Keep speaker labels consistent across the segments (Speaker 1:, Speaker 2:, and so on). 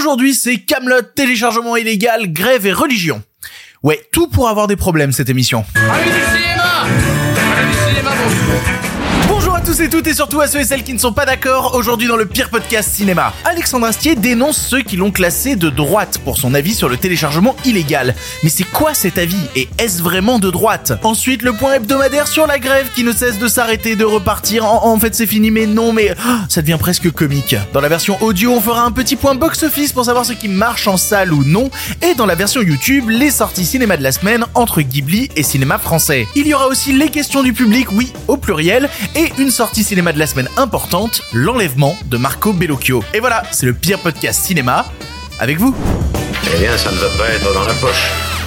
Speaker 1: Aujourd'hui, c'est Camelot, téléchargement illégal, grève et religion. Ouais, tout pour avoir des problèmes cette émission. Tous et toutes et surtout à ceux et celles qui ne sont pas d'accord aujourd'hui dans le pire podcast cinéma. Alexandre Astier dénonce ceux qui l'ont classé de droite pour son avis sur le téléchargement illégal. Mais c'est quoi cet avis et est-ce vraiment de droite? Ensuite le point hebdomadaire sur la grève qui ne cesse de s'arrêter, de repartir. En, fait c'est fini mais non mais ah, ça devient presque comique. Dans la version audio on fera un petit point box-office pour savoir ce qui marche en salle ou non. Et dans la version YouTube les sorties cinéma de la semaine entre Ghibli et cinéma français. Il y aura aussi les questions du public, oui au pluriel, et une sortie cinéma de la semaine importante, l'enlèvement de Marco Bellocchio. Et voilà, c'est le pire podcast cinéma avec vous.
Speaker 2: Eh bien, ça ne va pas être dans la poche.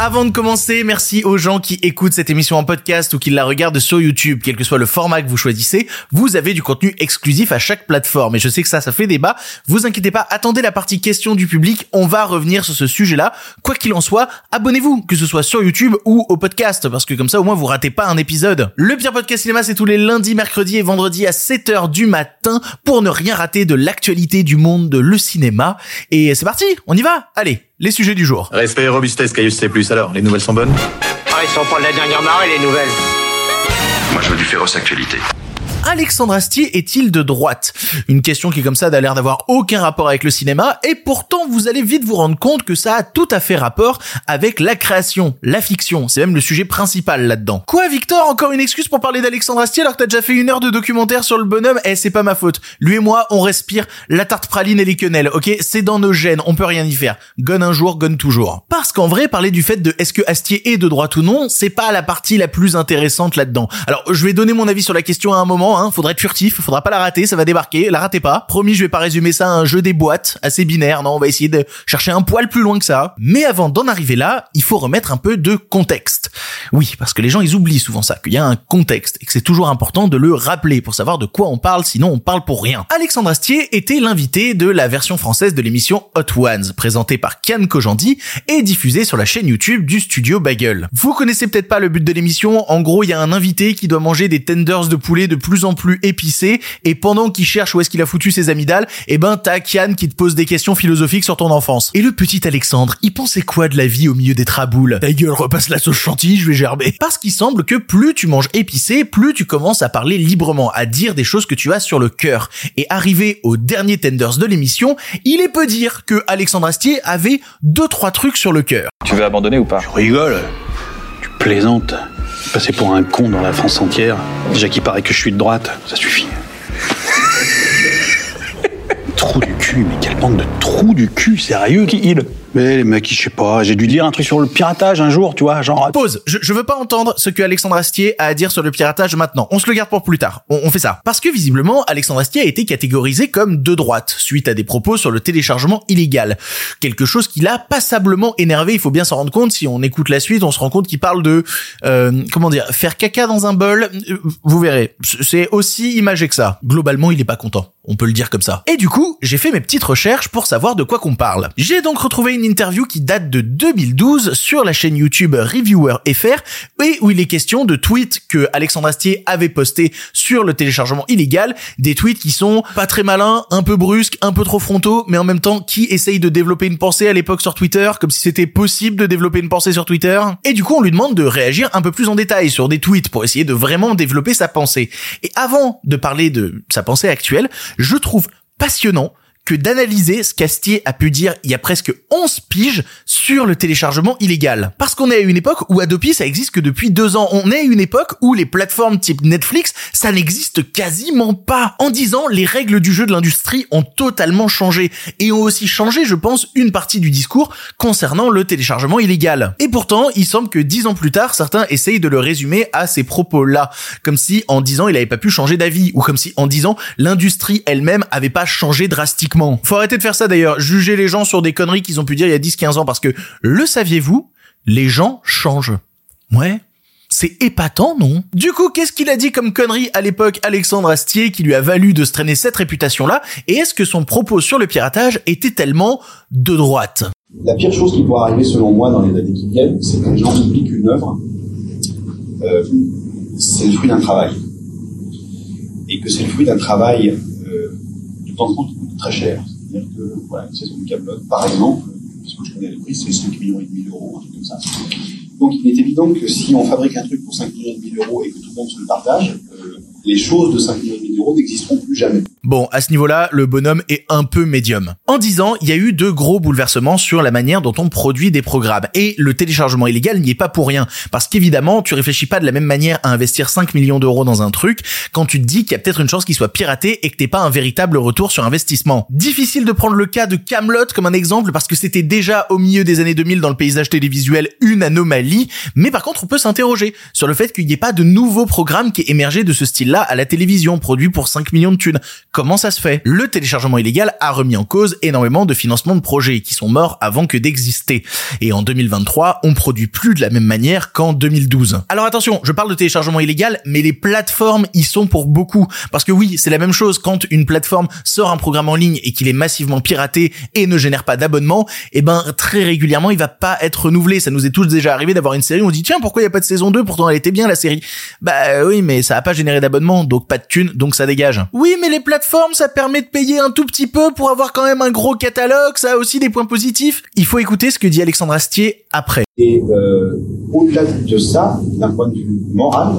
Speaker 1: Avant de commencer, merci aux gens qui écoutent cette émission en podcast ou qui la regardent sur YouTube, quel que soit le format que vous choisissez, vous avez du contenu exclusif à chaque plateforme. Et je sais que ça, ça fait débat. Vous inquiétez pas, attendez la partie questions du public, on va revenir sur ce sujet-là. Quoi qu'il en soit, abonnez-vous, que ce soit sur YouTube ou au podcast, parce que comme ça, au moins, vous ratez pas un épisode. Le pire podcast cinéma, c'est tous les lundis, mercredis et vendredis à 7h du matin pour ne rien rater de l'actualité du monde de le cinéma. Et c'est parti, on y va Allez les sujets du jour.
Speaker 3: Respect et robustesse, Caius C+. Alors, les nouvelles sont bonnes?
Speaker 4: Ah, ils sont pas de la dernière marée, les nouvelles.
Speaker 2: Moi, je veux du féroce actualité.
Speaker 1: Alexandre Astier est-il de droite? Une question qui comme ça n'a l'air d'avoir aucun rapport avec le cinéma et pourtant vous allez vite vous rendre compte que ça a tout à fait rapport avec la création, la fiction. C'est même le sujet principal là-dedans. Quoi Victor? Encore une excuse pour parler d'Alexandre Astier alors que t'as déjà fait une heure de documentaire sur le bonhomme? Eh c'est pas ma faute. Lui et moi on respire la tarte praline et les quenelles, ok? C'est dans nos gènes, on peut rien y faire. Gonne un jour, gonne toujours. Parce qu'en vrai parler du fait de est-ce que Astier est de droite ou non, c'est pas la partie la plus intéressante là-dedans. Alors je vais donner mon avis sur la question à un moment Hein. Faudrait être furtif, faudra pas la rater, ça va débarquer. La ratez pas. Promis, je vais pas résumer ça à un jeu des boîtes assez binaire. Non, on va essayer de chercher un poil plus loin que ça. Mais avant d'en arriver là, il faut remettre un peu de contexte. Oui, parce que les gens ils oublient souvent ça, qu'il y a un contexte et que c'est toujours important de le rappeler pour savoir de quoi on parle, sinon on parle pour rien. Alexandre Astier était l'invité de la version française de l'émission Hot Ones, présentée par Kian Kojandi et diffusée sur la chaîne YouTube du studio Bagel. Vous connaissez peut-être pas le but de l'émission. En gros, il y a un invité qui doit manger des tenders de poulet de plus en plus épicés et pendant qu'il cherche où est-ce qu'il a foutu ses amygdales, eh ben t'as Kian qui te pose des questions philosophiques sur ton enfance. Et le petit Alexandre, il pensait quoi de la vie au milieu des traboules? Ta gueule, repasse la sauce chantilly, je vais gerber. Parce qu'il semble que plus tu manges épicé, plus tu commences à parler librement, à dire des choses que tu as sur le cœur. Et arrivé au dernier Tenders de l'émission, il est peu dire que Alexandre Astier avait deux trois trucs sur le cœur.
Speaker 5: Tu veux abandonner ou pas?
Speaker 6: Tu rigoles? Tu plaisantes Passer pour un con dans la France entière. Déjà qu'il paraît que je suis de droite, ça suffit. Trou du cul, mais quel bande de trou du cul, sérieux Qui il? Mais les mecs, je sais pas, j'ai dû lire un truc sur le piratage un jour, tu vois, genre...
Speaker 1: Pause, je, je veux pas entendre ce que Alexandre Astier a à dire sur le piratage maintenant. On se le garde pour plus tard. On, on fait ça. Parce que visiblement, Alexandre Astier a été catégorisé comme de droite, suite à des propos sur le téléchargement illégal. Quelque chose qui l'a passablement énervé, il faut bien s'en rendre compte. Si on écoute la suite, on se rend compte qu'il parle de... Euh, comment dire Faire caca dans un bol, euh, vous verrez. C'est aussi imagé que ça. Globalement, il est pas content. On peut le dire comme ça. Et du coup, j'ai fait mes petites recherches pour savoir de quoi qu'on parle. J'ai donc retrouvé une interview qui date de 2012 sur la chaîne YouTube Reviewer FR et où il est question de tweets que Alexandre Astier avait postés sur le téléchargement illégal, des tweets qui sont pas très malins, un peu brusques, un peu trop frontaux, mais en même temps qui essayent de développer une pensée à l'époque sur Twitter, comme si c'était possible de développer une pensée sur Twitter. Et du coup, on lui demande de réagir un peu plus en détail sur des tweets pour essayer de vraiment développer sa pensée. Et avant de parler de sa pensée actuelle, je trouve passionnant que d'analyser ce qu'Astier a pu dire il y a presque 11 piges sur le téléchargement illégal. Parce qu'on est à une époque où Adopi ça existe que depuis deux ans. On est à une époque où les plateformes type Netflix, ça n'existe quasiment pas. En disant les règles du jeu de l'industrie ont totalement changé et ont aussi changé, je pense, une partie du discours concernant le téléchargement illégal. Et pourtant, il semble que dix ans plus tard, certains essayent de le résumer à ces propos-là. Comme si en dix ans, il avait pas pu changer d'avis ou comme si en dix ans, l'industrie elle-même avait pas changé drastiquement faut arrêter de faire ça d'ailleurs, juger les gens sur des conneries qu'ils ont pu dire il y a 10-15 ans parce que, le saviez-vous, les gens changent. Ouais. C'est épatant, non? Du coup, qu'est-ce qu'il a dit comme connerie à l'époque Alexandre Astier qui lui a valu de se traîner cette réputation-là? Et est-ce que son propos sur le piratage était tellement de droite?
Speaker 7: La pire chose qui pourrait arriver selon moi dans les années qui viennent, c'est que les gens oublient qu'une œuvre, euh, c'est le fruit d'un travail. Et que c'est le fruit d'un travail euh, de temps en temps très cher. C'est-à-dire que, voilà, une saison de Camelot, par exemple, puisque je connais les prix, c'est 5 millions et demi d'euros, un truc comme ça. Donc il est évident que si on fabrique un truc pour 5 millions et demi d'euros et que tout le monde se le partage, euh, les choses de 5 millions et demi d'euros n'existeront plus jamais.
Speaker 1: Bon, à ce niveau-là, le bonhomme est un peu médium. En 10 ans, il y a eu de gros bouleversements sur la manière dont on produit des programmes. Et le téléchargement illégal n'y est pas pour rien. Parce qu'évidemment, tu réfléchis pas de la même manière à investir 5 millions d'euros dans un truc quand tu te dis qu'il y a peut-être une chance qu'il soit piraté et que t'aies pas un véritable retour sur investissement. Difficile de prendre le cas de Camelot comme un exemple parce que c'était déjà au milieu des années 2000 dans le paysage télévisuel une anomalie. Mais par contre, on peut s'interroger sur le fait qu'il n'y ait pas de nouveaux programmes qui aient émergé de ce style-là à la télévision, produits pour 5 millions de thunes. Comment ça se fait? Le téléchargement illégal a remis en cause énormément de financements de projets qui sont morts avant que d'exister. Et en 2023, on produit plus de la même manière qu'en 2012. Alors attention, je parle de téléchargement illégal, mais les plateformes y sont pour beaucoup. Parce que oui, c'est la même chose quand une plateforme sort un programme en ligne et qu'il est massivement piraté et ne génère pas d'abonnement, et eh ben très régulièrement il va pas être renouvelé. Ça nous est tous déjà arrivé d'avoir une série, on dit tiens pourquoi il y a pas de saison 2 pourtant elle était bien la série. Bah oui mais ça a pas généré d'abonnement, donc pas de thunes, donc ça dégage. Oui mais les plateformes ça permet de payer un tout petit peu pour avoir quand même un gros catalogue, ça a aussi des points positifs. Il faut écouter ce que dit Alexandre Astier après.
Speaker 7: Et euh, au-delà de ça, d'un point de vue moral,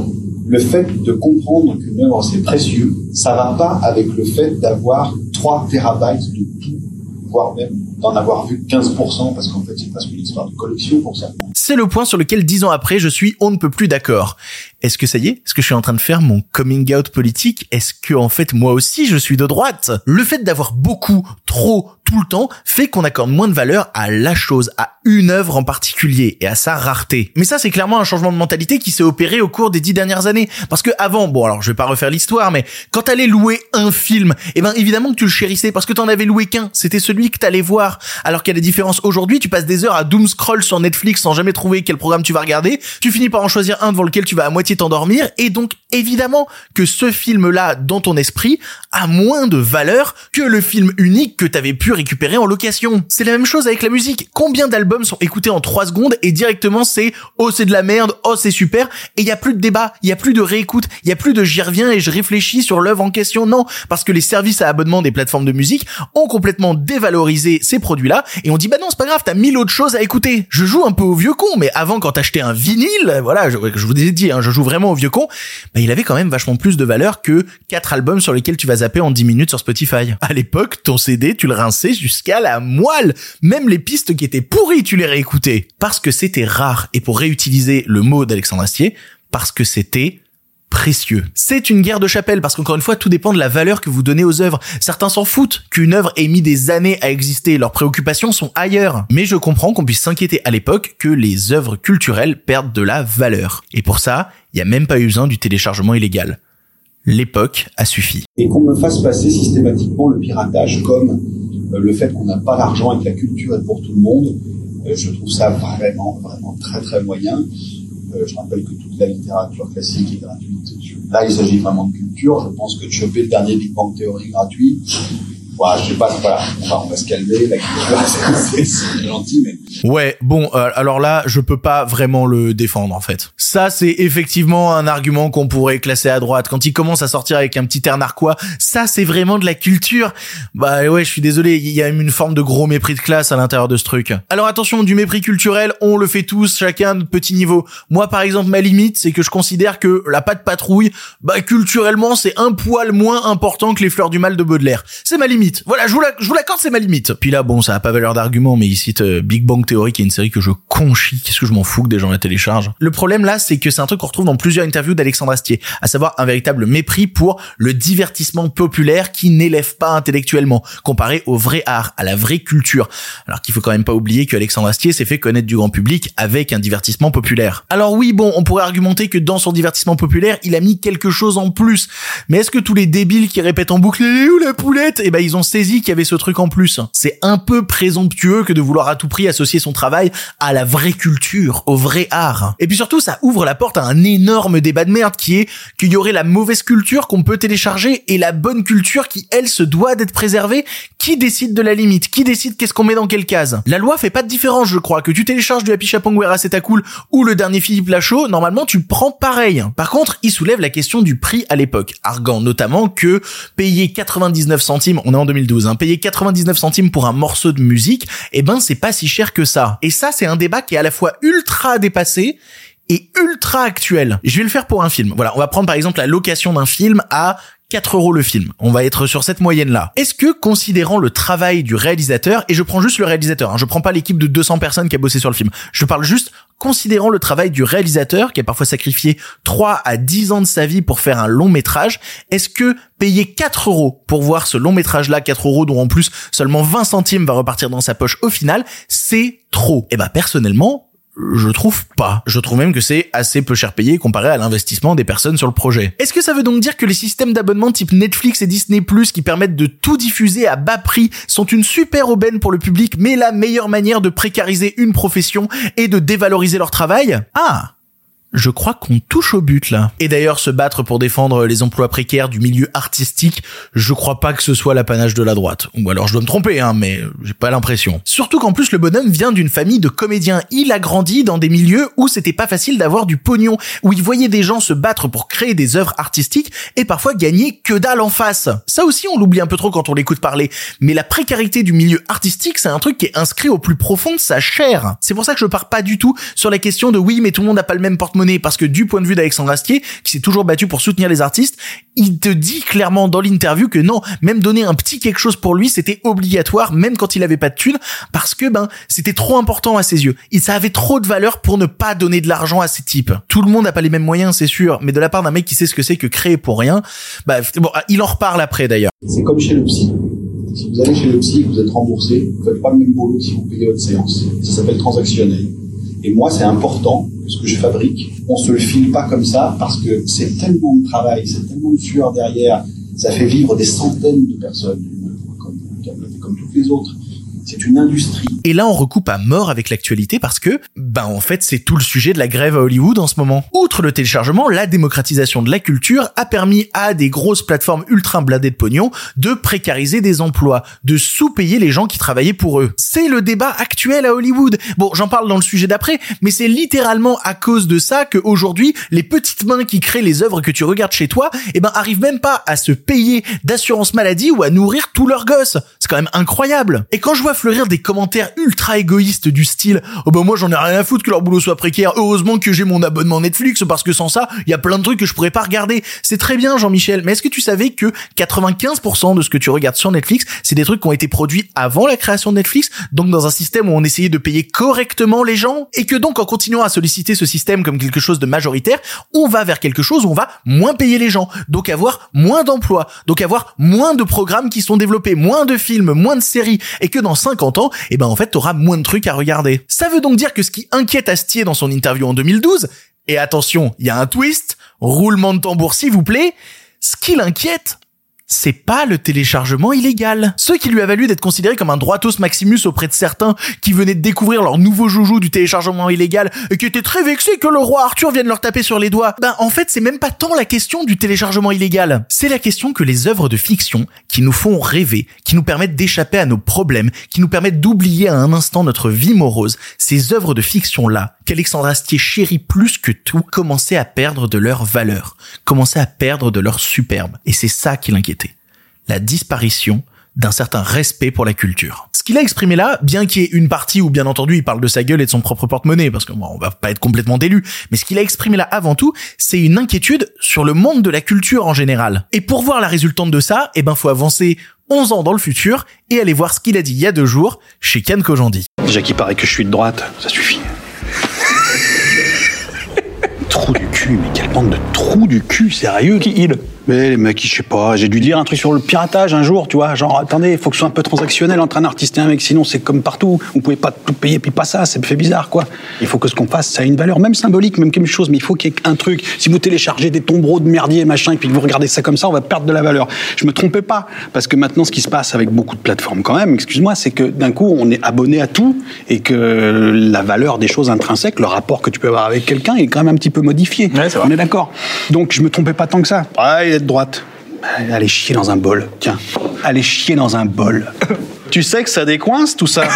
Speaker 7: le fait de comprendre qu'une œuvre c'est précieux, ça va pas avec le fait d'avoir 3 terabytes de tout, voire même avoir vu 15%, parce qu'en fait c'est.
Speaker 1: C'est le point sur lequel dix ans après je suis on ne peut plus d'accord. Est-ce que ça y est? Est-ce que je suis en train de faire mon coming out politique? Est-ce que en fait moi aussi je suis de droite? Le fait d'avoir beaucoup, trop, tout le temps fait qu'on accorde moins de valeur à la chose, à une œuvre en particulier et à sa rareté. Mais ça c'est clairement un changement de mentalité qui s'est opéré au cours des dix dernières années. Parce que avant, bon alors je vais pas refaire l'histoire, mais quand t'allais louer un film, eh ben évidemment que tu le chérissais parce que t'en avais loué qu'un, c'était celui que t'allais voir. Alors qu'il y a des différences aujourd'hui, tu passes des heures à doom scroll sur Netflix sans jamais trouver quel programme tu vas regarder, tu finis par en choisir un devant lequel tu vas à moitié t'endormir, et donc évidemment que ce film-là, dans ton esprit, a moins de valeur que le film unique que t'avais pu récupérer en location. C'est la même chose avec la musique. Combien d'albums sont écoutés en 3 secondes et directement c'est oh c'est de la merde, oh c'est super, et il y a plus de débat, il y a plus de réécoute, il y a plus de j'y reviens et je réfléchis sur l'œuvre en question. Non, parce que les services à abonnement des plateformes de musique ont complètement dévalorisé produits-là et on dit bah non c'est pas grave, t'as mille autres choses à écouter. Je joue un peu au vieux con, mais avant quand t'achetais un vinyle, voilà, je, vous ai dit, hein, je joue vraiment au vieux con, bah il avait quand même vachement plus de valeur que quatre albums sur lesquels tu vas zapper en 10 minutes sur Spotify. À l'époque, ton CD, tu le rinçais jusqu'à la moelle. Même les pistes qui étaient pourries, tu les réécoutais. Parce que c'était rare. Et pour réutiliser le mot d'Alexandre Astier, parce que c'était précieux. C'est une guerre de chapelle parce qu'encore une fois, tout dépend de la valeur que vous donnez aux œuvres. Certains s'en foutent qu'une œuvre ait mis des années à exister, leurs préoccupations sont ailleurs. Mais je comprends qu'on puisse s'inquiéter à l'époque que les œuvres culturelles perdent de la valeur. Et pour ça, il n'y a même pas eu besoin du téléchargement illégal. L'époque a suffi.
Speaker 7: Et qu'on me fasse passer systématiquement le piratage comme euh, le fait qu'on n'a pas l'argent et que la culture est pour tout le monde, euh, je trouve ça vraiment, vraiment très très moyen. Euh, je rappelle que toute la littérature classique est gratuite. Là, il s'agit vraiment de culture. Je pense que de choper le dernier Big Bang Theory gratuit, voilà, je sais pas, voilà, on va, se calmer, c'est gentil.
Speaker 1: Ouais, bon, euh, alors là, je peux pas vraiment le défendre, en fait. Ça, c'est effectivement un argument qu'on pourrait classer à droite. Quand il commence à sortir avec un petit air narquois, ça, c'est vraiment de la culture. Bah ouais, je suis désolé, il y a une forme de gros mépris de classe à l'intérieur de ce truc. Alors attention, du mépris culturel, on le fait tous, chacun de petit niveau. Moi, par exemple, ma limite, c'est que je considère que la patte patrouille, bah culturellement, c'est un poil moins important que les fleurs du mal de Baudelaire. C'est ma limite. Voilà, je vous, la, je l'accorde, c'est ma limite. Puis là, bon, ça a pas valeur d'argument, mais il cite euh, Big Bang Theory, qui est une série que je conchis. Qu'est-ce que je m'en fous que des gens la téléchargent? Le problème là, c'est que c'est un truc qu'on retrouve dans plusieurs interviews d'Alexandre Astier, à savoir un véritable mépris pour le divertissement populaire qui n'élève pas intellectuellement, comparé au vrai art, à la vraie culture. Alors qu'il faut quand même pas oublier que Alexandre Astier s'est fait connaître du grand public avec un divertissement populaire. Alors oui, bon, on pourrait argumenter que dans son divertissement populaire, il a mis quelque chose en plus. Mais est-ce que tous les débiles qui répètent en boucle, où la poulette? Eh ben, saisi qu'il y avait ce truc en plus. C'est un peu présomptueux que de vouloir à tout prix associer son travail à la vraie culture, au vrai art. Et puis surtout, ça ouvre la porte à un énorme débat de merde qui est qu'il y aurait la mauvaise culture qu'on peut télécharger et la bonne culture qui, elle, se doit d'être préservée. Qui décide de la limite? Qui décide qu'est-ce qu'on met dans quelle case? La loi fait pas de différence, je crois. Que tu télécharges du Happy Chapongwera c'est cool ou le dernier Philippe Lachaud, normalement tu prends pareil. Par contre, il soulève la question du prix à l'époque, arguant notamment que payer 99 centimes, on est en en 2012. Hein. Payer 99 centimes pour un morceau de musique, eh ben c'est pas si cher que ça. Et ça, c'est un débat qui est à la fois ultra dépassé et ultra actuel. Je vais le faire pour un film. Voilà, on va prendre par exemple la location d'un film à 4 euros le film. On va être sur cette moyenne-là. Est-ce que, considérant le travail du réalisateur, et je prends juste le réalisateur, hein, je prends pas l'équipe de 200 personnes qui a bossé sur le film, je parle juste considérant le travail du réalisateur, qui a parfois sacrifié 3 à 10 ans de sa vie pour faire un long métrage, est-ce que payer 4 euros pour voir ce long métrage-là, 4 euros dont en plus seulement 20 centimes va repartir dans sa poche au final, c'est trop? Eh ben personnellement, je trouve pas. Je trouve même que c'est assez peu cher payé comparé à l'investissement des personnes sur le projet. Est-ce que ça veut donc dire que les systèmes d'abonnement type Netflix et Disney Plus qui permettent de tout diffuser à bas prix sont une super aubaine pour le public mais la meilleure manière de précariser une profession et de dévaloriser leur travail? Ah je crois qu'on touche au but là. Et d'ailleurs, se battre pour défendre les emplois précaires du milieu artistique, je crois pas que ce soit l'apanage de la droite. Ou alors je dois me tromper, hein, mais j'ai pas l'impression. Surtout qu'en plus le bonhomme vient d'une famille de comédiens. Il a grandi dans des milieux où c'était pas facile d'avoir du pognon, où il voyait des gens se battre pour créer des œuvres artistiques et parfois gagner que dalle en face. Ça aussi, on l'oublie un peu trop quand on l'écoute parler. Mais la précarité du milieu artistique, c'est un truc qui est inscrit au plus profond de sa chair. C'est pour ça que je pars pas du tout sur la question de oui, mais tout le monde n'a pas le même porte-monnaie parce que du point de vue d'Alexandre Astier, qui s'est toujours battu pour soutenir les artistes, il te dit clairement dans l'interview que non, même donner un petit quelque chose pour lui, c'était obligatoire, même quand il avait pas de thunes, parce que ben c'était trop important à ses yeux. Il ça avait trop de valeur pour ne pas donner de l'argent à ces types. Tout le monde n'a pas les mêmes moyens, c'est sûr, mais de la part d'un mec qui sait ce que c'est que créer pour rien, bah bon, il en reparle après d'ailleurs.
Speaker 7: C'est comme chez le psy. Si vous allez chez le psy, vous êtes remboursé, vous faites pas le même boulot si vous payez votre séance. Ça s'appelle transactionnel. Et moi, c'est important que ce que je fabrique, on se le file pas comme ça parce que c'est tellement de travail, c'est tellement de sueur derrière, ça fait vivre des centaines de personnes, comme, comme toutes les autres. C'est une industrie.
Speaker 1: Et là, on recoupe à mort avec l'actualité parce que, ben, en fait, c'est tout le sujet de la grève à Hollywood en ce moment. Outre le téléchargement, la démocratisation de la culture a permis à des grosses plateformes ultra blindées de pognon de précariser des emplois, de sous-payer les gens qui travaillaient pour eux. C'est le débat actuel à Hollywood. Bon, j'en parle dans le sujet d'après, mais c'est littéralement à cause de ça que aujourd'hui, les petites mains qui créent les œuvres que tu regardes chez toi, eh ben, arrivent même pas à se payer d'assurance maladie ou à nourrir tous leurs gosses. C'est quand même incroyable. Et quand je vois fleurir des commentaires ultra égoïstes du style oh ben moi j'en ai rien à foutre que leur boulot soit précaire. Heureusement que j'ai mon abonnement Netflix parce que sans ça il y a plein de trucs que je pourrais pas regarder. C'est très bien Jean-Michel mais est-ce que tu savais que 95% de ce que tu regardes sur Netflix c'est des trucs qui ont été produits avant la création de Netflix donc dans un système où on essayait de payer correctement les gens et que donc en continuant à solliciter ce système comme quelque chose de majoritaire on va vers quelque chose où on va moins payer les gens donc avoir moins d'emplois donc avoir moins de programmes qui sont développés moins de films moins de séries et que dans 50 ans, et eh ben en fait, t'auras moins de trucs à regarder. Ça veut donc dire que ce qui inquiète Astier dans son interview en 2012, et attention, il y a un twist, roulement de tambour s'il vous plaît, ce qui l'inquiète, c'est pas le téléchargement illégal. Ce qui lui a valu d'être considéré comme un droitos maximus auprès de certains qui venaient de découvrir leur nouveau joujou du téléchargement illégal et qui étaient très vexés que le roi Arthur vienne leur taper sur les doigts. Ben, en fait, c'est même pas tant la question du téléchargement illégal. C'est la question que les œuvres de fiction qui nous font rêver, qui nous permettent d'échapper à nos problèmes, qui nous permettent d'oublier à un instant notre vie morose, ces œuvres de fiction-là, qu'Alexandre Astier chérit plus que tout, commençaient à perdre de leur valeur, commençaient à perdre de leur superbe. Et c'est ça qui l'inquiète la disparition d'un certain respect pour la culture. Ce qu'il a exprimé là, bien qu'il y ait une partie où bien entendu il parle de sa gueule et de son propre porte-monnaie, parce que bon, on va pas être complètement délu, mais ce qu'il a exprimé là avant tout, c'est une inquiétude sur le monde de la culture en général. Et pour voir la résultante de ça, eh ben faut avancer 11 ans dans le futur et aller voir ce qu'il a dit il y a deux jours chez Ken Kojandi.
Speaker 6: Déjà qu'il paraît que je suis de droite, ça suffit. trou du cul, mais quelle bande de trous du cul, sérieux Qui il mais les mecs, je sais pas, j'ai dû lire un truc sur le piratage un jour, tu vois, genre attendez, il faut que ce soit un peu transactionnel entre un artiste et un mec, sinon c'est comme partout, vous pouvez pas tout payer puis pas ça, ça fait bizarre quoi. Il faut que ce qu'on fasse, ça a une valeur, même symbolique, même quelque chose, mais il faut qu'il y ait un truc. Si vous téléchargez des tombereaux de merdier machin et puis que vous regardez ça comme ça, on va perdre de la valeur. Je me trompais pas, parce que maintenant ce qui se passe avec beaucoup de plateformes quand même, excuse-moi, c'est que d'un coup on est abonné à tout et que la valeur des choses intrinsèques, le rapport que tu peux avoir avec quelqu'un est quand même un petit peu modifié. on est d'accord. Donc je me trompais pas tant que ça. Ouais, de droite. Allez chier dans un bol. Tiens, allez chier dans un bol. tu sais que ça décoince tout ça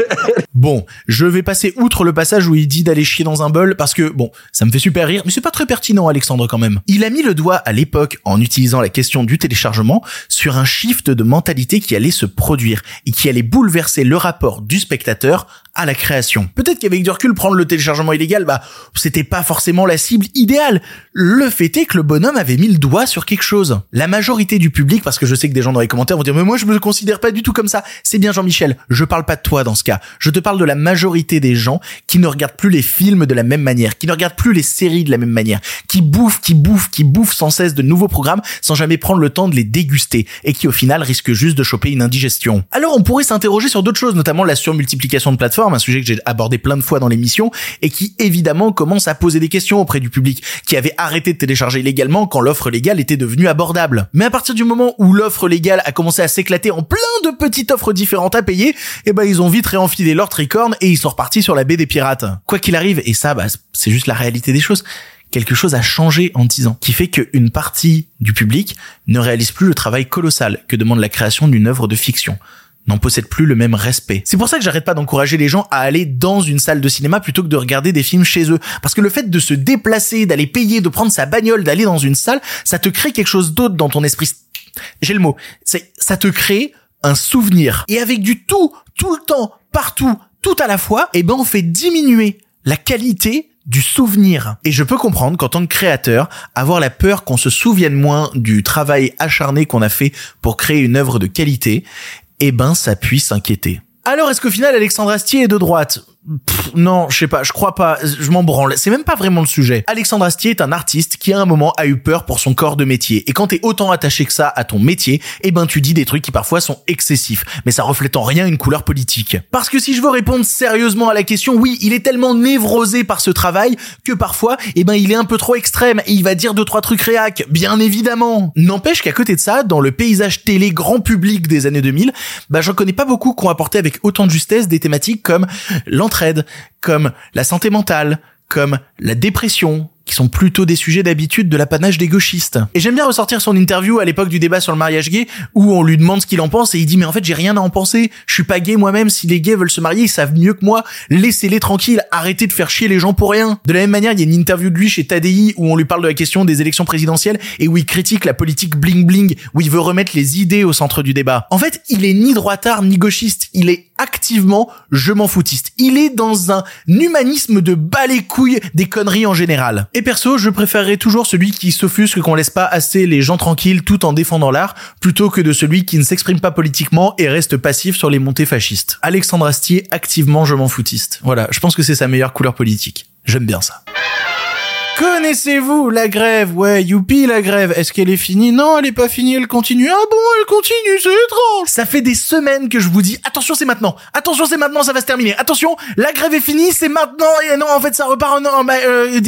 Speaker 1: Bon, je vais passer outre le passage où il dit d'aller chier dans un bol parce que bon, ça me fait super rire, mais c'est pas très pertinent Alexandre quand même. Il a mis le doigt à l'époque en utilisant la question du téléchargement sur un shift de mentalité qui allait se produire et qui allait bouleverser le rapport du spectateur à la création. Peut-être qu'avec du recul, prendre le téléchargement illégal, bah, c'était pas forcément la cible idéale. Le fait est que le bonhomme avait mis le doigt sur quelque chose. La majorité du public, parce que je sais que des gens dans les commentaires vont dire, mais moi je me considère pas du tout comme ça. C'est bien Jean-Michel. Je parle pas de toi dans ce cas. Je te parle de la majorité des gens qui ne regardent plus les films de la même manière, qui ne regardent plus les séries de la même manière, qui bouffent, qui bouffent, qui bouffent sans cesse de nouveaux programmes sans jamais prendre le temps de les déguster et qui au final risquent juste de choper une indigestion. Alors on pourrait s'interroger sur d'autres choses, notamment la surmultiplication de plateformes, un sujet que j'ai abordé plein de fois dans l'émission et qui évidemment commence à poser des questions auprès du public qui avait arrêté de télécharger légalement quand l'offre légale était devenue abordable. Mais à partir du moment où l'offre légale a commencé à s'éclater en plein de petites offres différentes à payer, eh ben ils ont vite réenfilé leur et ils sont repartis sur la baie des pirates. Quoi qu'il arrive, et ça bah, c'est juste la réalité des choses, quelque chose a changé en 10 ans, qui fait qu'une partie du public ne réalise plus le travail colossal que demande la création d'une œuvre de fiction n'en possède plus le même respect. C'est pour ça que j'arrête pas d'encourager les gens à aller dans une salle de cinéma plutôt que de regarder des films chez eux. Parce que le fait de se déplacer, d'aller payer, de prendre sa bagnole, d'aller dans une salle, ça te crée quelque chose d'autre dans ton esprit. J'ai le mot. C'est, ça te crée un souvenir. Et avec du tout, tout le temps, partout, tout à la fois, eh ben, on fait diminuer la qualité du souvenir. Et je peux comprendre qu'en tant que créateur, avoir la peur qu'on se souvienne moins du travail acharné qu'on a fait pour créer une œuvre de qualité, eh ben ça puisse inquiéter. Alors est-ce qu'au final Alexandre Astier est de droite? Non, je sais pas, je crois pas, je m'en branle. C'est même pas vraiment le sujet. Alexandre Astier est un artiste qui à un moment a eu peur pour son corps de métier. Et quand t'es autant attaché que ça à ton métier, eh ben tu dis des trucs qui parfois sont excessifs, mais ça reflète en rien une couleur politique. Parce que si je veux répondre sérieusement à la question, oui, il est tellement névrosé par ce travail que parfois, eh ben il est un peu trop extrême et il va dire deux trois trucs réac, bien évidemment. N'empêche qu'à côté de ça, dans le paysage télé grand public des années 2000, bah j'en connais pas beaucoup qui ont apporté avec autant de justesse des thématiques comme comme la santé mentale, comme la dépression, qui sont plutôt des sujets d'habitude de l'apanage des gauchistes. Et j'aime bien ressortir son interview à l'époque du débat sur le mariage gay, où on lui demande ce qu'il en pense, et il dit mais en fait j'ai rien à en penser, je suis pas gay moi-même, si les gays veulent se marier, ils savent mieux que moi, laissez-les tranquilles, arrêtez de faire chier les gens pour rien. De la même manière, il y a une interview de lui chez Tadi où on lui parle de la question des élections présidentielles, et où il critique la politique bling bling, où il veut remettre les idées au centre du débat. En fait, il est ni droitard ni gauchiste, il est activement je m'en foutiste. Il est dans un humanisme de bas les couilles des conneries en général. Et perso, je préférerais toujours celui qui s'offusque qu'on laisse pas assez les gens tranquilles tout en défendant l'art, plutôt que de celui qui ne s'exprime pas politiquement et reste passif sur les montées fascistes. Alexandre Astier, activement je m'en foutiste. Voilà, je pense que c'est sa meilleure couleur politique. J'aime bien ça. Connaissez-vous la grève? Ouais, youpi la grève. Est-ce qu'elle est finie? Non, elle est pas finie, elle continue. Ah bon, elle continue, c'est étrange. Ça fait des semaines que je vous dis, attention, c'est maintenant. Attention, c'est maintenant, ça va se terminer. Attention, la grève est finie, c'est maintenant. Et non, en fait, ça repart. Non, bah, euh,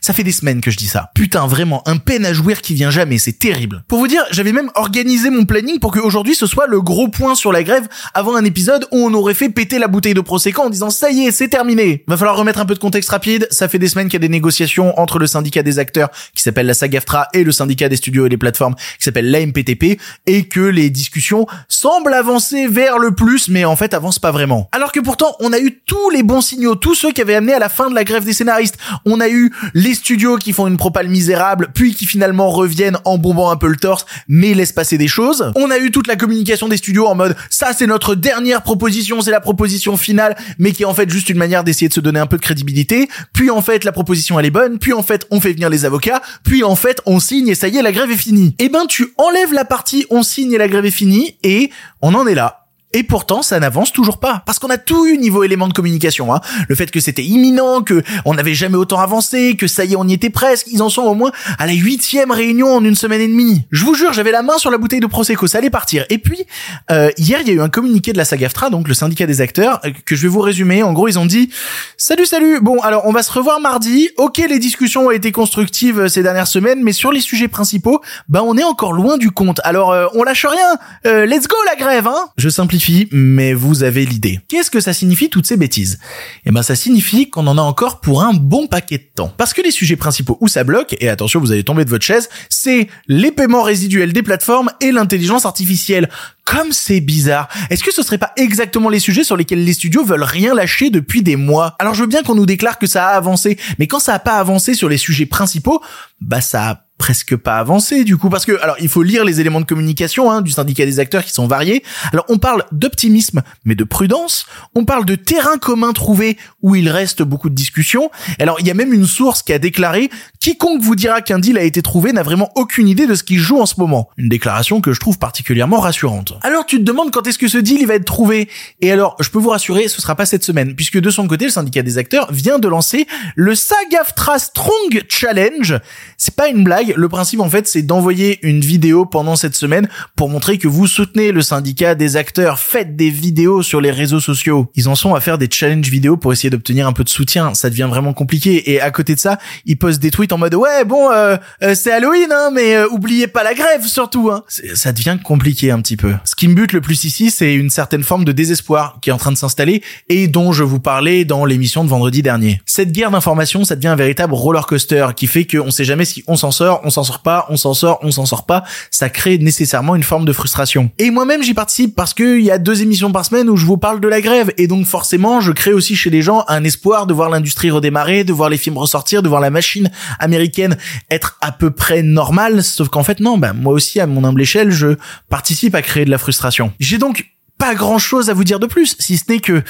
Speaker 1: ça fait des semaines que je dis ça. Putain, vraiment, un peine à jouir qui vient jamais, c'est terrible. Pour vous dire, j'avais même organisé mon planning pour qu'aujourd'hui ce soit le gros point sur la grève avant un épisode où on aurait fait péter la bouteille de Prosecco en disant ça y est, c'est terminé. Va falloir remettre un peu de contexte rapide. Ça fait des semaines qu'il y a des négociations entre le syndicat des acteurs qui s'appelle la SAGAFTRA et le syndicat des studios et des plateformes qui s'appelle l'AMPTP et que les discussions semblent avancer vers le plus mais en fait avancent pas vraiment. Alors que pourtant on a eu tous les bons signaux, tous ceux qui avaient amené à la fin de la grève des scénaristes. On a eu les studios qui font une propale misérable, puis qui finalement reviennent en bombant un peu le torse, mais laissent passer des choses. On a eu toute la communication des studios en mode ça c'est notre dernière proposition, c'est la proposition finale, mais qui est en fait juste une manière d'essayer de se donner un peu de crédibilité. Puis en fait la proposition elle est bonne, puis en fait on fait venir les avocats, puis en fait on signe et ça y est la grève est finie. Eh ben tu enlèves la partie on signe et la grève est finie et on en est là. Et pourtant, ça n'avance toujours pas. Parce qu'on a tout eu niveau élément de communication. Hein. Le fait que c'était imminent, que on n'avait jamais autant avancé, que ça y est, on y était presque. Ils en sont au moins à la huitième réunion en une semaine et demie. Je vous jure, j'avais la main sur la bouteille de Prosecco, ça allait partir. Et puis, euh, hier, il y a eu un communiqué de la SAGAFTRA, donc le syndicat des acteurs, euh, que je vais vous résumer. En gros, ils ont dit « Salut, salut Bon, alors, on va se revoir mardi. Ok, les discussions ont été constructives euh, ces dernières semaines, mais sur les sujets principaux, bah on est encore loin du compte. Alors, euh, on lâche rien. let's go la grève, hein !» Je simplifie mais vous avez l'idée. Qu'est-ce que ça signifie toutes ces bêtises? Eh ben, ça signifie qu'on en a encore pour un bon paquet de temps. Parce que les sujets principaux où ça bloque, et attention, vous allez tomber de votre chaise, c'est les paiements résiduels des plateformes et l'intelligence artificielle. Comme c'est bizarre. Est-ce que ce serait pas exactement les sujets sur lesquels les studios veulent rien lâcher depuis des mois? Alors je veux bien qu'on nous déclare que ça a avancé, mais quand ça a pas avancé sur les sujets principaux, bah ça a presque pas avancé du coup parce que alors il faut lire les éléments de communication hein, du syndicat des acteurs qui sont variés. Alors on parle d'optimisme mais de prudence, on parle de terrain commun trouvé où il reste beaucoup de discussions. Alors il y a même une source qui a déclaré quiconque vous dira qu'un deal a été trouvé n'a vraiment aucune idée de ce qui joue en ce moment. Une déclaration que je trouve particulièrement rassurante. Alors tu te demandes quand est-ce que ce deal il va être trouvé? Et alors je peux vous rassurer ce sera pas cette semaine puisque de son côté le syndicat des acteurs vient de lancer le SAG-AFTRA Strong Challenge. C'est pas une blague le principe en fait c'est d'envoyer une vidéo pendant cette semaine pour montrer que vous soutenez le syndicat des acteurs, faites des vidéos sur les réseaux sociaux. Ils en sont à faire des challenges vidéo pour essayer d'obtenir un peu de soutien, ça devient vraiment compliqué et à côté de ça, ils postent des tweets en mode ouais bon euh, euh, c'est Halloween hein mais euh, oubliez pas la grève surtout hein. Ça devient compliqué un petit peu. Ce qui me bute le plus ici, c'est une certaine forme de désespoir qui est en train de s'installer et dont je vous parlais dans l'émission de vendredi dernier. Cette guerre d'information, ça devient un véritable roller coaster qui fait qu'on sait jamais si on s'en sort, on s'en sort pas, on s'en sort, on s'en sort pas, ça crée nécessairement une forme de frustration. Et moi-même j'y participe parce qu'il y a deux émissions par semaine où je vous parle de la grève et donc forcément je crée aussi chez les gens un espoir de voir l'industrie redémarrer, de voir les films ressortir, de voir la machine américaine être à peu près normale, sauf qu'en fait non, bah moi aussi à mon humble échelle je participe à créer de la frustration. J'ai donc pas grand chose à vous dire de plus, si ce n'est que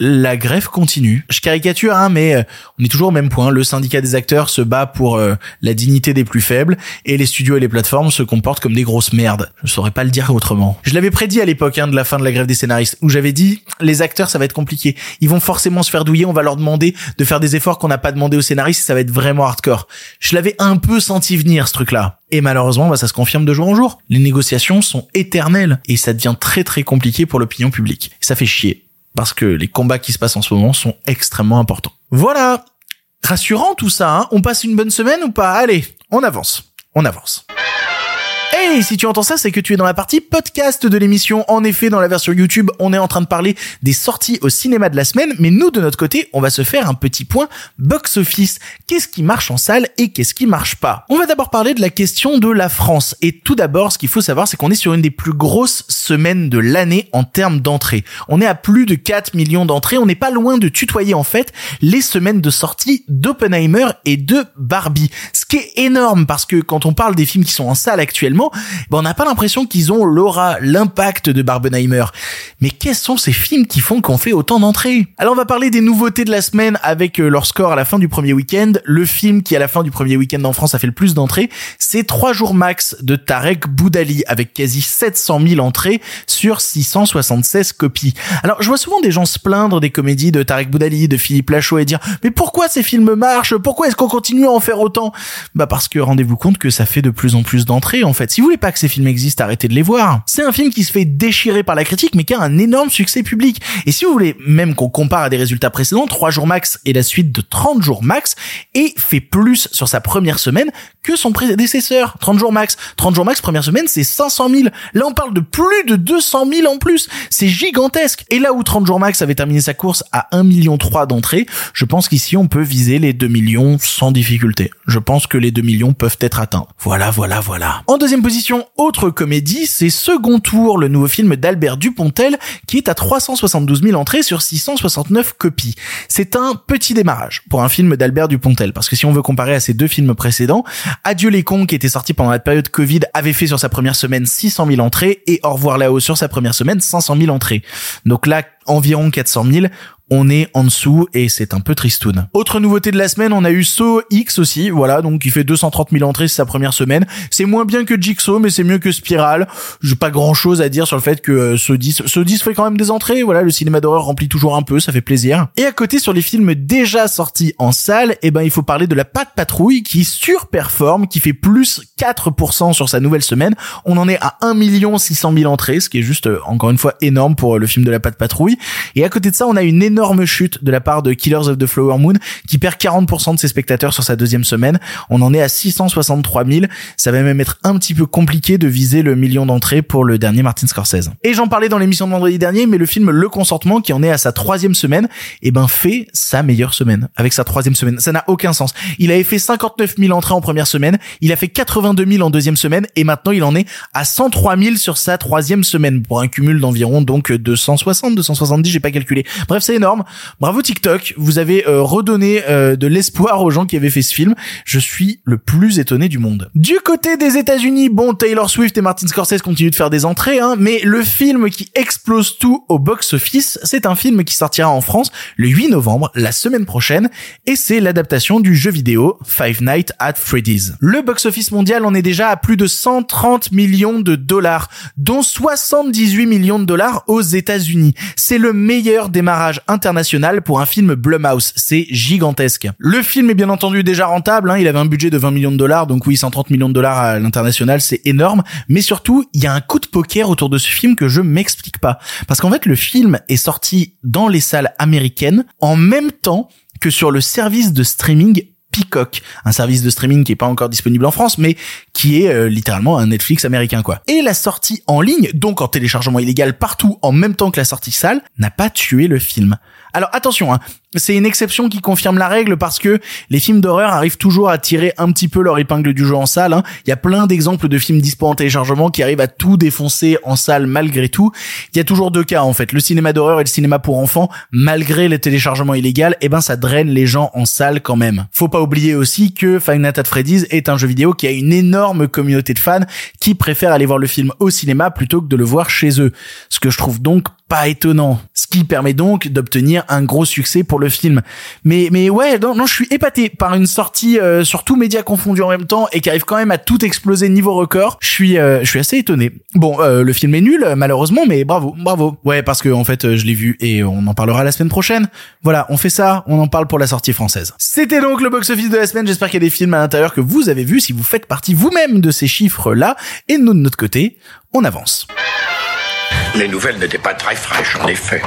Speaker 1: la grève continue. Je caricature, hein, mais euh, on est toujours au même point. Le syndicat des acteurs se bat pour euh, la dignité des plus faibles et les studios et les plateformes se comportent comme des grosses merdes. Je saurais pas le dire autrement. Je l'avais prédit à l'époque hein, de la fin de la grève des scénaristes, où j'avais dit les acteurs ça va être compliqué. Ils vont forcément se faire douiller. On va leur demander de faire des efforts qu'on n'a pas demandé aux scénaristes. Et ça va être vraiment hardcore. Je l'avais un peu senti venir ce truc-là. Et malheureusement, bah, ça se confirme de jour en jour. Les négociations sont éternelles et ça devient très très compliqué pour l'opinion publique. Ça fait chier parce que les combats qui se passent en ce moment sont extrêmement importants. Voilà. Rassurant tout ça, hein On passe une bonne semaine ou pas? Allez, on avance. On avance. Hey, si tu entends ça, c'est que tu es dans la partie podcast de l'émission. En effet, dans la version YouTube, on est en train de parler des sorties au cinéma de la semaine, mais nous, de notre côté, on va se faire un petit point box-office. Qu'est-ce qui marche en salle et qu'est-ce qui marche pas? On va d'abord parler de la question de la France. Et tout d'abord, ce qu'il faut savoir, c'est qu'on est sur une des plus grosses semaines de l'année en termes d'entrées. On est à plus de 4 millions d'entrées. On n'est pas loin de tutoyer, en fait, les semaines de sortie d'Oppenheimer et de Barbie. Ce qui est énorme parce que quand on parle des films qui sont en salle actuellement, ben on n'a pas l'impression qu'ils ont l'aura, l'impact de Barbenheimer. Mais quels sont ces films qui font qu'on fait autant d'entrées? Alors on va parler des nouveautés de la semaine avec euh, leur score à la fin du premier week-end. Le film qui à la fin du premier week-end en France a fait le plus d'entrées, c'est 3 jours max de Tarek Boudali avec quasi 700 000 entrées sur 676 copies. Alors je vois souvent des gens se plaindre des comédies de Tarek Boudali, de Philippe Lachaud et dire mais pourquoi ces films marchent? Pourquoi est-ce qu'on continue à en faire autant? Bah parce que rendez-vous compte que ça fait de plus en plus d'entrées en fait. Si vous voulez pas que ces films existent, arrêtez de les voir. C'est un film qui se fait déchirer par la critique, mais qui a un énorme succès public. Et si vous voulez même qu'on compare à des résultats précédents, 3 jours max et la suite de 30 jours max, et fait plus sur sa première semaine que son prédécesseur. 30 jours max. 30 jours max, première semaine, c'est 500 000. Là, on parle de plus de 200 000 en plus. C'est gigantesque. Et là où 30 jours max avait terminé sa course à 1 million 3 d'entrées, je pense qu'ici, on peut viser les 2 millions sans difficulté. Je pense que les 2 millions peuvent être atteints. Voilà, voilà, voilà. En deuxième position, autre comédie, c'est Second Tour, le nouveau film d'Albert Dupontel, qui est à 372 000 entrées sur 669 copies. C'est un petit démarrage pour un film d'Albert Dupontel, parce que si on veut comparer à ses deux films précédents, Adieu les cons, qui était sorti pendant la période Covid, avait fait sur sa première semaine 600 000 entrées, et Au revoir là-haut sur sa première semaine 500 000 entrées. Donc là, environ 400 000 on est en dessous et c'est un peu tristoun. Autre nouveauté de la semaine, on a eu So X aussi, voilà, donc il fait 230 000 entrées sa première semaine. C'est moins bien que Jigsaw, mais c'est mieux que Spiral. J'ai pas grand chose à dire sur le fait que So 10, So 10 fait quand même des entrées, voilà, le cinéma d'horreur remplit toujours un peu, ça fait plaisir. Et à côté, sur les films déjà sortis en salle, eh ben, il faut parler de la Patte Patrouille qui surperforme, qui fait plus 4% sur sa nouvelle semaine. On en est à 1 600 000 entrées, ce qui est juste, euh, encore une fois, énorme pour euh, le film de la Patte Patrouille. Et à côté de ça, on a une énorme chute de la part de Killers of the Flower Moon qui perd 40% de ses spectateurs sur sa deuxième semaine. On en est à 663 000. Ça va même être un petit peu compliqué de viser le million d'entrées pour le dernier Martin Scorsese. Et j'en parlais dans l'émission de vendredi dernier, mais le film Le Consentement, qui en est à sa troisième semaine, eh ben fait sa meilleure semaine avec sa troisième semaine. Ça n'a aucun sens. Il avait fait 59 000 entrées en première semaine, il a fait 82 000 en deuxième semaine, et maintenant il en est à 103 000 sur sa troisième semaine pour un cumul d'environ donc 260, 270, j'ai pas calculé. Bref, c'est énorme. Bravo TikTok, vous avez euh, redonné euh, de l'espoir aux gens qui avaient fait ce film. Je suis le plus étonné du monde. Du côté des États-Unis, bon, Taylor Swift et Martin Scorsese continuent de faire des entrées, hein, mais le film qui explose tout au box-office, c'est un film qui sortira en France le 8 novembre, la semaine prochaine, et c'est l'adaptation du jeu vidéo Five Nights at Freddy's. Le box-office mondial en est déjà à plus de 130 millions de dollars, dont 78 millions de dollars aux États-Unis. C'est le meilleur démarrage pour un film Blumhouse. C'est gigantesque. Le film est bien entendu déjà rentable. Hein. Il avait un budget de 20 millions de dollars, donc oui, 130 millions de dollars à l'international, c'est énorme. Mais surtout, il y a un coup de poker autour de ce film que je m'explique pas. Parce qu'en fait, le film est sorti dans les salles américaines en même temps que sur le service de streaming Peacock, un service de streaming qui est pas encore disponible en France, mais qui est euh, littéralement un Netflix américain quoi. Et la sortie en ligne, donc en téléchargement illégal partout en même temps que la sortie salle, n'a pas tué le film. Alors attention, hein, c'est une exception qui confirme la règle parce que les films d'horreur arrivent toujours à tirer un petit peu leur épingle du jeu en salle. Hein. Il y a plein d'exemples de films dispo en téléchargement qui arrivent à tout défoncer en salle malgré tout. Il y a toujours deux cas en fait. Le cinéma d'horreur et le cinéma pour enfants, malgré le téléchargement illégal, eh ben ça draine les gens en salle quand même. Faut pas oublier aussi que Five Nights at Freddy's est un jeu vidéo qui a une énorme communauté de fans qui préfèrent aller voir le film au cinéma plutôt que de le voir chez eux. Ce que je trouve donc pas étonnant. Ce qui permet donc d'obtenir un gros succès pour le film. Mais mais ouais, non, non je suis épaté par une sortie euh, sur tous médias confondus en même temps et qui arrive quand même à tout exploser niveau record. Je suis euh, je suis assez étonné. Bon, euh, le film est nul malheureusement, mais bravo, bravo. Ouais, parce que en fait, je l'ai vu et on en parlera la semaine prochaine. Voilà, on fait ça, on en parle pour la sortie française. C'était donc le box office de la semaine. J'espère qu'il y a des films à l'intérieur que vous avez vus si vous faites partie vous-même de ces chiffres là et nous de notre côté, on avance.
Speaker 2: Les nouvelles n'étaient pas très fraîches, en effet.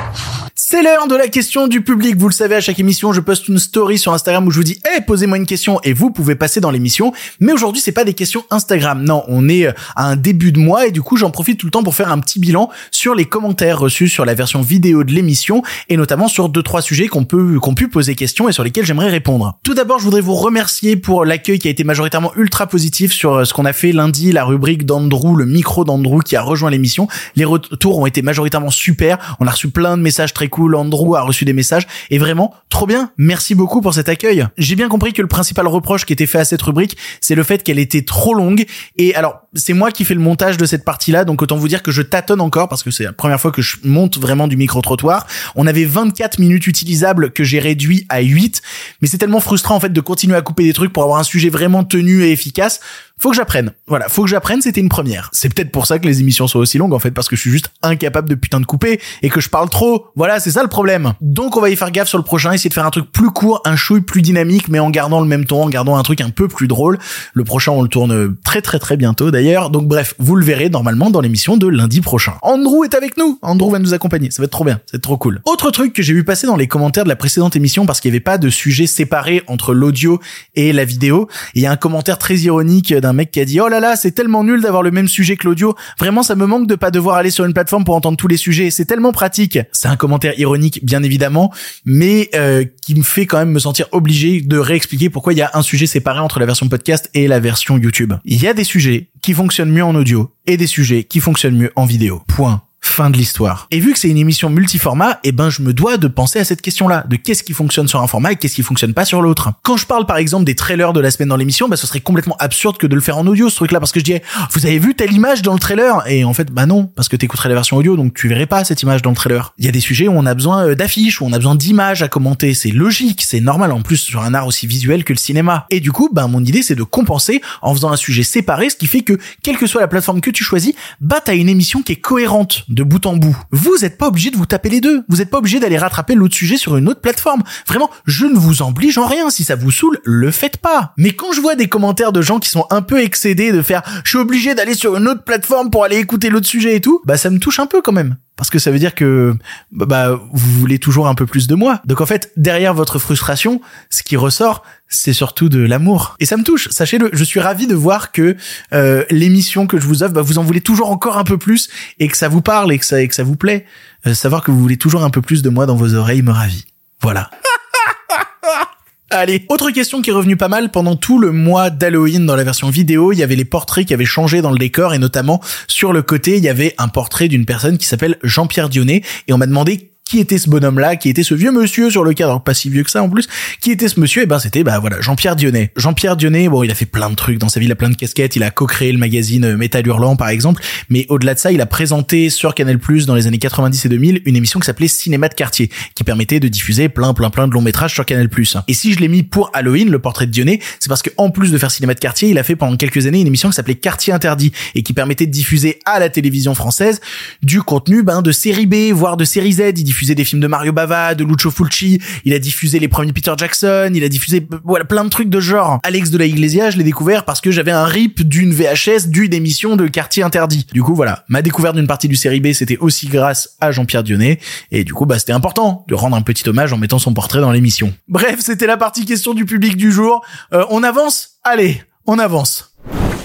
Speaker 1: C'est l'heure de la question du public. Vous le savez, à chaque émission, je poste une story sur Instagram où je vous dis, hey, posez-moi une question et vous pouvez passer dans l'émission. Mais aujourd'hui, c'est pas des questions Instagram. Non, on est euh, à un début de mois et du coup, j'en profite tout le temps pour faire un petit bilan sur les commentaires reçus sur la version vidéo de l'émission et notamment sur deux, trois sujets qu'on peut, qu'on pu poser question et sur lesquels j'aimerais répondre. Tout d'abord, je voudrais vous remercier pour l'accueil qui a été majoritairement ultra positif sur euh, ce qu'on a fait lundi, la rubrique d'Andrew, le micro d'Andrew qui a rejoint l'émission. Les retours ont été majoritairement super. On a reçu plein de messages très cool. Andrew a reçu des messages et vraiment trop bien. Merci beaucoup pour cet accueil. J'ai bien compris que le principal reproche qui était fait à cette rubrique, c'est le fait qu'elle était trop longue. Et alors, c'est moi qui fais le montage de cette partie-là, donc autant vous dire que je tâtonne encore parce que c'est la première fois que je monte vraiment du micro-trottoir. On avait 24 minutes utilisables que j'ai réduit à 8, mais c'est tellement frustrant en fait de continuer à couper des trucs pour avoir un sujet vraiment tenu et efficace faut que j'apprenne. Voilà, faut que j'apprenne, c'était une première. C'est peut-être pour ça que les émissions sont aussi longues en fait parce que je suis juste incapable de putain de couper et que je parle trop. Voilà, c'est ça le problème. Donc on va y faire gaffe sur le prochain, essayer de faire un truc plus court, un chouille plus dynamique mais en gardant le même ton, en gardant un truc un peu plus drôle. Le prochain on le tourne très très très bientôt d'ailleurs. Donc bref, vous le verrez normalement dans l'émission de lundi prochain. Andrew est avec nous. Andrew va nous accompagner. Ça va être trop bien, c'est trop cool. Autre truc que j'ai vu passer dans les commentaires de la précédente émission parce qu'il n'y avait pas de sujet séparé entre l'audio et la vidéo, il y a un commentaire très ironique d'un mec qui a dit "Oh là là, c'est tellement nul d'avoir le même sujet que l'audio. Vraiment, ça me manque de pas devoir aller sur une plateforme pour entendre tous les sujets. C'est tellement pratique." C'est un commentaire ironique, bien évidemment, mais euh, qui me fait quand même me sentir obligé de réexpliquer pourquoi il y a un sujet séparé entre la version podcast et la version YouTube. Il y a des sujets qui fonctionnent mieux en audio et des sujets qui fonctionnent mieux en vidéo. Point fin de l'histoire. Et vu que c'est une émission multiformat, eh ben je me dois de penser à cette question-là, de qu'est-ce qui fonctionne sur un format et qu'est-ce qui fonctionne pas sur l'autre. Quand je parle par exemple des trailers de la semaine dans l'émission, bah ce serait complètement absurde que de le faire en audio ce truc-là parce que je disais vous avez vu telle image dans le trailer? Et en fait bah non parce que t'écouterais la version audio donc tu verrais pas cette image dans le trailer. Il y a des sujets où on a besoin euh, d'affiches, où on a besoin d'images à commenter, c'est logique, c'est normal en plus sur un art aussi visuel que le cinéma. Et du coup, bah mon idée c'est de compenser en faisant un sujet séparé, ce qui fait que quelle que soit la plateforme que tu choisis, bah t'as une émission qui est cohérente de bout en bout. Vous n'êtes pas obligé de vous taper les deux. Vous n'êtes pas obligé d'aller rattraper l'autre sujet sur une autre plateforme. Vraiment, je ne vous oblige en rien. Si ça vous saoule, le faites pas. Mais quand je vois des commentaires de gens qui sont un peu excédés de faire, je suis obligé d'aller sur une autre plateforme pour aller écouter l'autre sujet et tout, bah ça me touche un peu quand même parce que ça veut dire que bah vous voulez toujours un peu plus de moi. Donc en fait, derrière votre frustration, ce qui ressort, c'est surtout de l'amour. Et ça me touche, sachez-le, je suis ravi de voir que euh, l'émission que je vous offre, bah, vous en voulez toujours encore un peu plus et que ça vous parle et que ça, et que ça vous plaît. Euh, savoir que vous voulez toujours un peu plus de moi dans vos oreilles me ravit. Voilà. Allez, autre question qui est revenue pas mal pendant tout le mois d'Halloween dans la version vidéo, il y avait les portraits qui avaient changé dans le décor et notamment sur le côté, il y avait un portrait d'une personne qui s'appelle Jean-Pierre Dionnet et on m'a demandé qui était ce bonhomme-là, qui était ce vieux monsieur sur le cadre, pas si vieux que ça en plus, qui était ce monsieur, et eh ben c'était bah voilà Jean-Pierre Dionnet. Jean-Pierre Dionnet, bon il a fait plein de trucs dans sa vie, il a plein de casquettes, il a co-créé le magazine Métal Hurlant par exemple, mais au-delà de ça, il a présenté sur Canal+ dans les années 90 et 2000 une émission qui s'appelait Cinéma de quartier, qui permettait de diffuser plein plein plein de longs métrages sur Canal+. Et si je l'ai mis pour Halloween, le portrait de Dionnet, c'est parce que en plus de faire Cinéma de quartier, il a fait pendant quelques années une émission qui s'appelait Quartier interdit et qui permettait de diffuser à la télévision française du contenu ben de série B voire de série Z, diffusait des films de Mario de Lucio Fulci, il a diffusé les premiers Peter Jackson, il a diffusé voilà plein de trucs de genre. Alex de la Iglesia, je l'ai découvert parce que j'avais un rip d'une VHS d'une émission de Quartier Interdit. Du coup voilà, ma découverte d'une partie du série B, c'était aussi grâce à Jean-Pierre Dionnet et du coup bah c'était important de rendre un petit hommage en mettant son portrait dans l'émission. Bref, c'était la partie question du public du jour. Euh, on avance? Allez, on avance.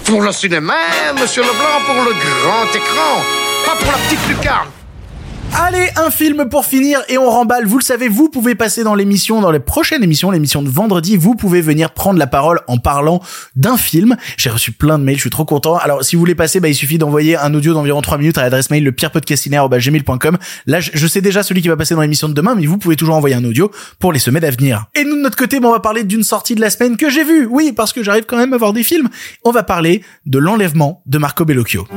Speaker 2: Pour le cinéma, monsieur Leblanc, pour le grand écran, pas pour la petite lucarne.
Speaker 1: Allez, un film pour finir et on remballe. Vous le savez, vous pouvez passer dans l'émission, dans les prochaines émissions, l'émission de vendredi, vous pouvez venir prendre la parole en parlant d'un film. J'ai reçu plein de mails, je suis trop content. Alors, si vous voulez passer, bah, il suffit d'envoyer un audio d'environ 3 minutes à l'adresse mail lepirepodcastinaire.gmail.com. Là, je sais déjà celui qui va passer dans l'émission de demain, mais vous pouvez toujours envoyer un audio pour les semaines à venir. Et nous, de notre côté, bah, on va parler d'une sortie de la semaine que j'ai vue. Oui, parce que j'arrive quand même à voir des films. On va parler de l'enlèvement de Marco Bellocchio.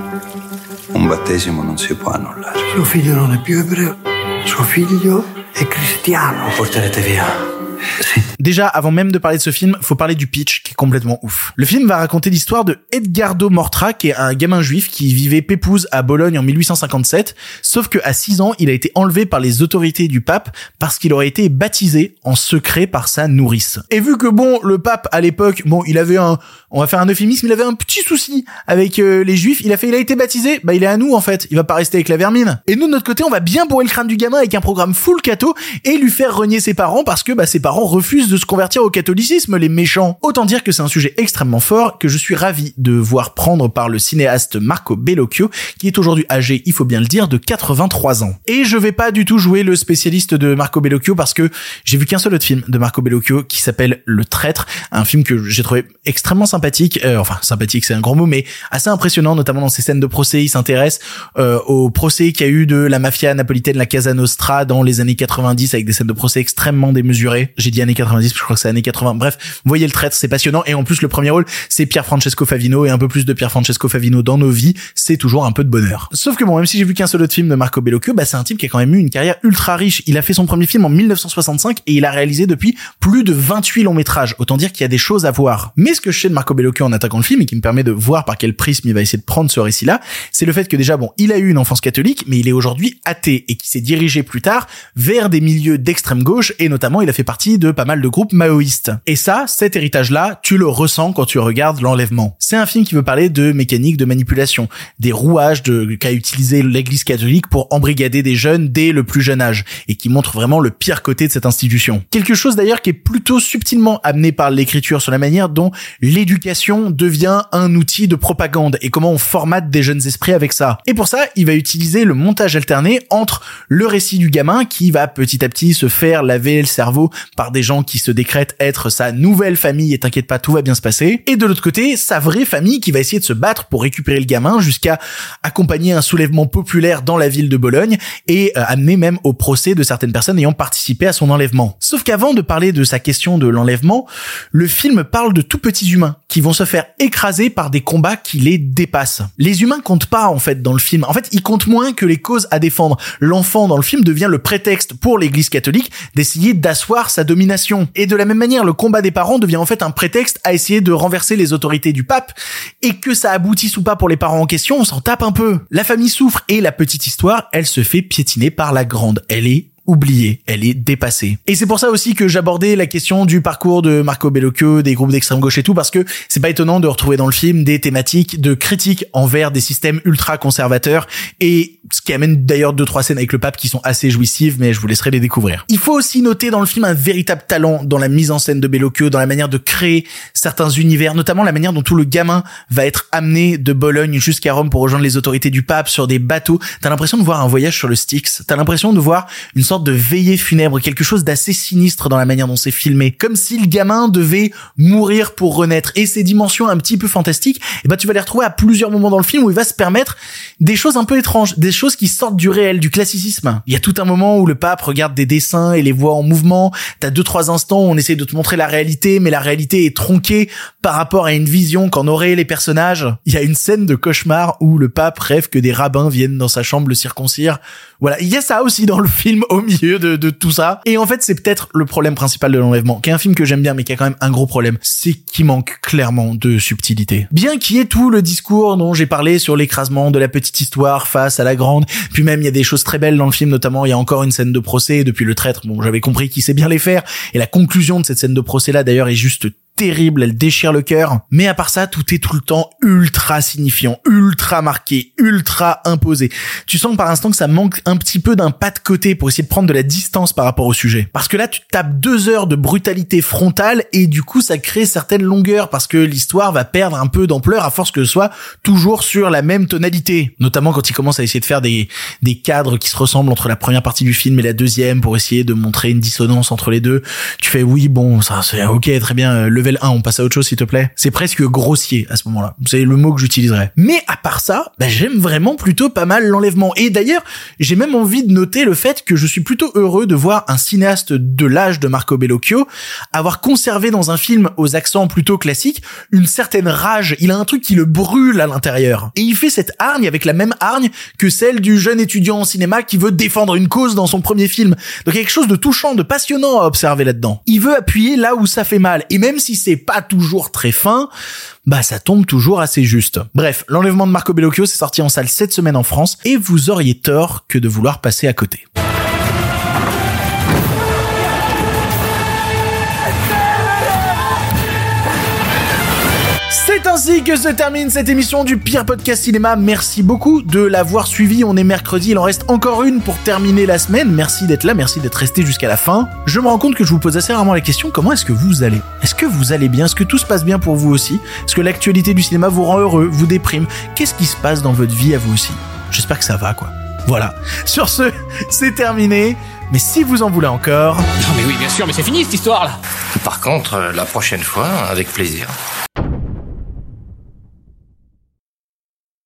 Speaker 5: Un battesimo non si può annullare.
Speaker 8: Suo figlio non è più ebreo, suo figlio è cristiano.
Speaker 5: Lo porterete via.
Speaker 1: Déjà, avant même de parler de ce film, faut parler du pitch qui est complètement ouf. Le film va raconter l'histoire de Edgardo Mortra, qui est un gamin juif qui vivait pépouze à Bologne en 1857, sauf que à 6 ans, il a été enlevé par les autorités du pape parce qu'il aurait été baptisé en secret par sa nourrice. Et vu que bon, le pape à l'époque, bon, il avait un, on va faire un euphémisme, il avait un petit souci avec euh, les juifs, il a fait, il a été baptisé, bah il est à nous en fait, il va pas rester avec la vermine. Et nous de notre côté, on va bien bourrer le crâne du gamin avec un programme full cato et lui faire renier ses parents parce que bah ses parents refusent de se convertir au catholicisme, les méchants. Autant dire que c'est un sujet extrêmement fort que je suis ravi de voir prendre par le cinéaste Marco Bellocchio, qui est aujourd'hui âgé, il faut bien le dire, de 83 ans. Et je vais pas du tout jouer le spécialiste de Marco Bellocchio parce que j'ai vu qu'un seul autre film de Marco Bellocchio qui s'appelle Le Traître, un film que j'ai trouvé extrêmement sympathique, euh, enfin sympathique c'est un grand mot, mais assez impressionnant, notamment dans ses scènes de procès. Il s'intéresse euh, au procès qu'il y a eu de la mafia napolitaine, la Casa Nostra, dans les années 90, avec des scènes de procès extrêmement démesurées j'ai dit années 90, je crois que c'est années 80. Bref, voyez le traître, c'est passionnant. Et en plus, le premier rôle, c'est Pierre Francesco Favino et un peu plus de Pierre Francesco Favino dans nos vies, c'est toujours un peu de bonheur. Sauf que bon, même si j'ai vu qu'un seul autre film de Marco Bellocchio, bah c'est un type qui a quand même eu une carrière ultra riche. Il a fait son premier film en 1965 et il a réalisé depuis plus de 28 longs métrages. Autant dire qu'il y a des choses à voir. Mais ce que je sais de Marco Bellocchio en attaquant le film et qui me permet de voir par quel prisme il va essayer de prendre ce récit-là, c'est le fait que déjà bon, il a eu une enfance catholique, mais il est aujourd'hui athée et qui s'est dirigé plus tard vers des milieux d'extrême gauche et notamment il a fait partie de pas mal de groupes maoïste. Et ça, cet héritage-là, tu le ressens quand tu regardes l'enlèvement. C'est un film qui veut parler de mécanique de manipulation, des rouages de qu'a utilisé l'église catholique pour embrigader des jeunes dès le plus jeune âge, et qui montre vraiment le pire côté de cette institution. Quelque chose d'ailleurs qui est plutôt subtilement amené par l'écriture sur la manière dont l'éducation devient un outil de propagande et comment on formate des jeunes esprits avec ça. Et pour ça, il va utiliser le montage alterné entre le récit du gamin qui va petit à petit se faire laver le cerveau par des gens qui se décrète être sa nouvelle famille et t'inquiète pas, tout va bien se passer. Et de l'autre côté, sa vraie famille qui va essayer de se battre pour récupérer le gamin jusqu'à accompagner un soulèvement populaire dans la ville de Bologne et euh, amener même au procès de certaines personnes ayant participé à son enlèvement. Sauf qu'avant de parler de sa question de l'enlèvement, le film parle de tout petits humains qui vont se faire écraser par des combats qui les dépassent. Les humains comptent pas en fait dans le film. En fait, ils comptent moins que les causes à défendre. L'enfant dans le film devient le prétexte pour l'église catholique d'essayer d'asseoir sa domination. Et de la même manière, le combat des parents devient en fait un prétexte à essayer de renverser les autorités du pape, et que ça aboutisse ou pas pour les parents en question, on s'en tape un peu. La famille souffre et la petite histoire, elle se fait piétiner par la grande. Elle est oubliée, elle est dépassée. Et c'est pour ça aussi que j'abordais la question du parcours de Marco Bellocchio, des groupes d'extrême gauche et tout, parce que c'est pas étonnant de retrouver dans le film des thématiques de critique envers des systèmes ultra conservateurs, et ce qui amène d'ailleurs deux trois scènes avec le pape qui sont assez jouissives, mais je vous laisserai les découvrir. Il faut aussi noter dans le film un véritable talent dans la mise en scène de Bellocchio, dans la manière de créer certains univers, notamment la manière dont tout le gamin va être amené de Bologne jusqu'à Rome pour rejoindre les autorités du pape sur des bateaux. T'as l'impression de voir un voyage sur le Styx, t'as l'impression de voir une sorte de veillée funèbre, quelque chose d'assez sinistre dans la manière dont c'est filmé, comme si le gamin devait mourir pour renaître. Et ces dimensions un petit peu fantastiques, et ben tu vas les retrouver à plusieurs moments dans le film où il va se permettre des choses un peu étranges, des choses qui sortent du réel, du classicisme. Il y a tout un moment où le pape regarde des dessins et les voit en mouvement. T'as deux trois instants où on essaie de te montrer la réalité, mais la réalité est tronquée par rapport à une vision qu'en auraient les personnages. Il y a une scène de cauchemar où le pape rêve que des rabbins viennent dans sa chambre le circoncire. Voilà, il y a ça aussi dans le film au milieu de, tout ça. Et en fait, c'est peut-être le problème principal de l'enlèvement, qui est un film que j'aime bien, mais qui a quand même un gros problème, c'est qu'il manque clairement de subtilité. Bien qu'il y ait tout le discours dont j'ai parlé sur l'écrasement de la petite histoire face à la grande, puis même il y a des choses très belles dans le film, notamment il y a encore une scène de procès depuis le traître. Bon, j'avais compris qu'il sait bien les faire, et la conclusion de cette scène de procès là d'ailleurs est juste terrible, elle déchire le cœur. Mais à part ça, tout est tout le temps ultra signifiant, ultra marqué, ultra imposé. Tu sens par instant que ça manque un petit peu d'un pas de côté pour essayer de prendre de la distance par rapport au sujet. Parce que là, tu tapes deux heures de brutalité frontale et du coup, ça crée certaines longueurs parce que l'histoire va perdre un peu d'ampleur à force que ce soit toujours sur la même tonalité. Notamment quand il commence à essayer de faire des, des cadres qui se ressemblent entre la première partie du film et la deuxième pour essayer de montrer une dissonance entre les deux. Tu fais oui, bon, ça c'est ok, très bien, euh, level 1, on passe à autre chose s'il te plaît. C'est presque grossier à ce moment-là. C'est le mot que j'utiliserais. Mais à part ça, bah, j'aime vraiment plutôt pas mal l'enlèvement. Et d'ailleurs, j'ai même envie de noter le fait que je suis plutôt heureux de voir un cinéaste de l'âge de Marco Bellocchio avoir conservé dans un film aux accents plutôt classiques une certaine rage. Il a un truc qui le brûle à l'intérieur. Et il fait cette hargne avec la même hargne que celle du jeune étudiant en cinéma qui veut défendre une cause dans son premier film. Donc il y a quelque chose de touchant, de passionnant à observer là-dedans. Il veut appuyer là où ça fait mal. Et même si c'est pas toujours très fin, bah ça tombe toujours assez juste. Bref, l'enlèvement de Marco Bellocchio s'est sorti en salle cette semaine en France et vous auriez tort que de vouloir passer à côté. C'est ainsi que se termine cette émission du pire podcast cinéma. Merci beaucoup de l'avoir suivi. On est mercredi, il en reste encore une pour terminer la semaine. Merci d'être là, merci d'être resté jusqu'à la fin. Je me rends compte que je vous pose assez rarement la question comment est-ce que vous allez? Est-ce que vous allez bien? Est-ce que tout se passe bien pour vous aussi? Est-ce que l'actualité du cinéma vous rend heureux, vous déprime? Qu'est-ce qui se passe dans votre vie à vous aussi? J'espère que ça va quoi. Voilà. Sur ce, c'est terminé. Mais si vous en voulez encore,
Speaker 9: Non mais oui, bien sûr, mais c'est fini cette histoire là
Speaker 4: Par contre, euh, la prochaine fois, avec plaisir.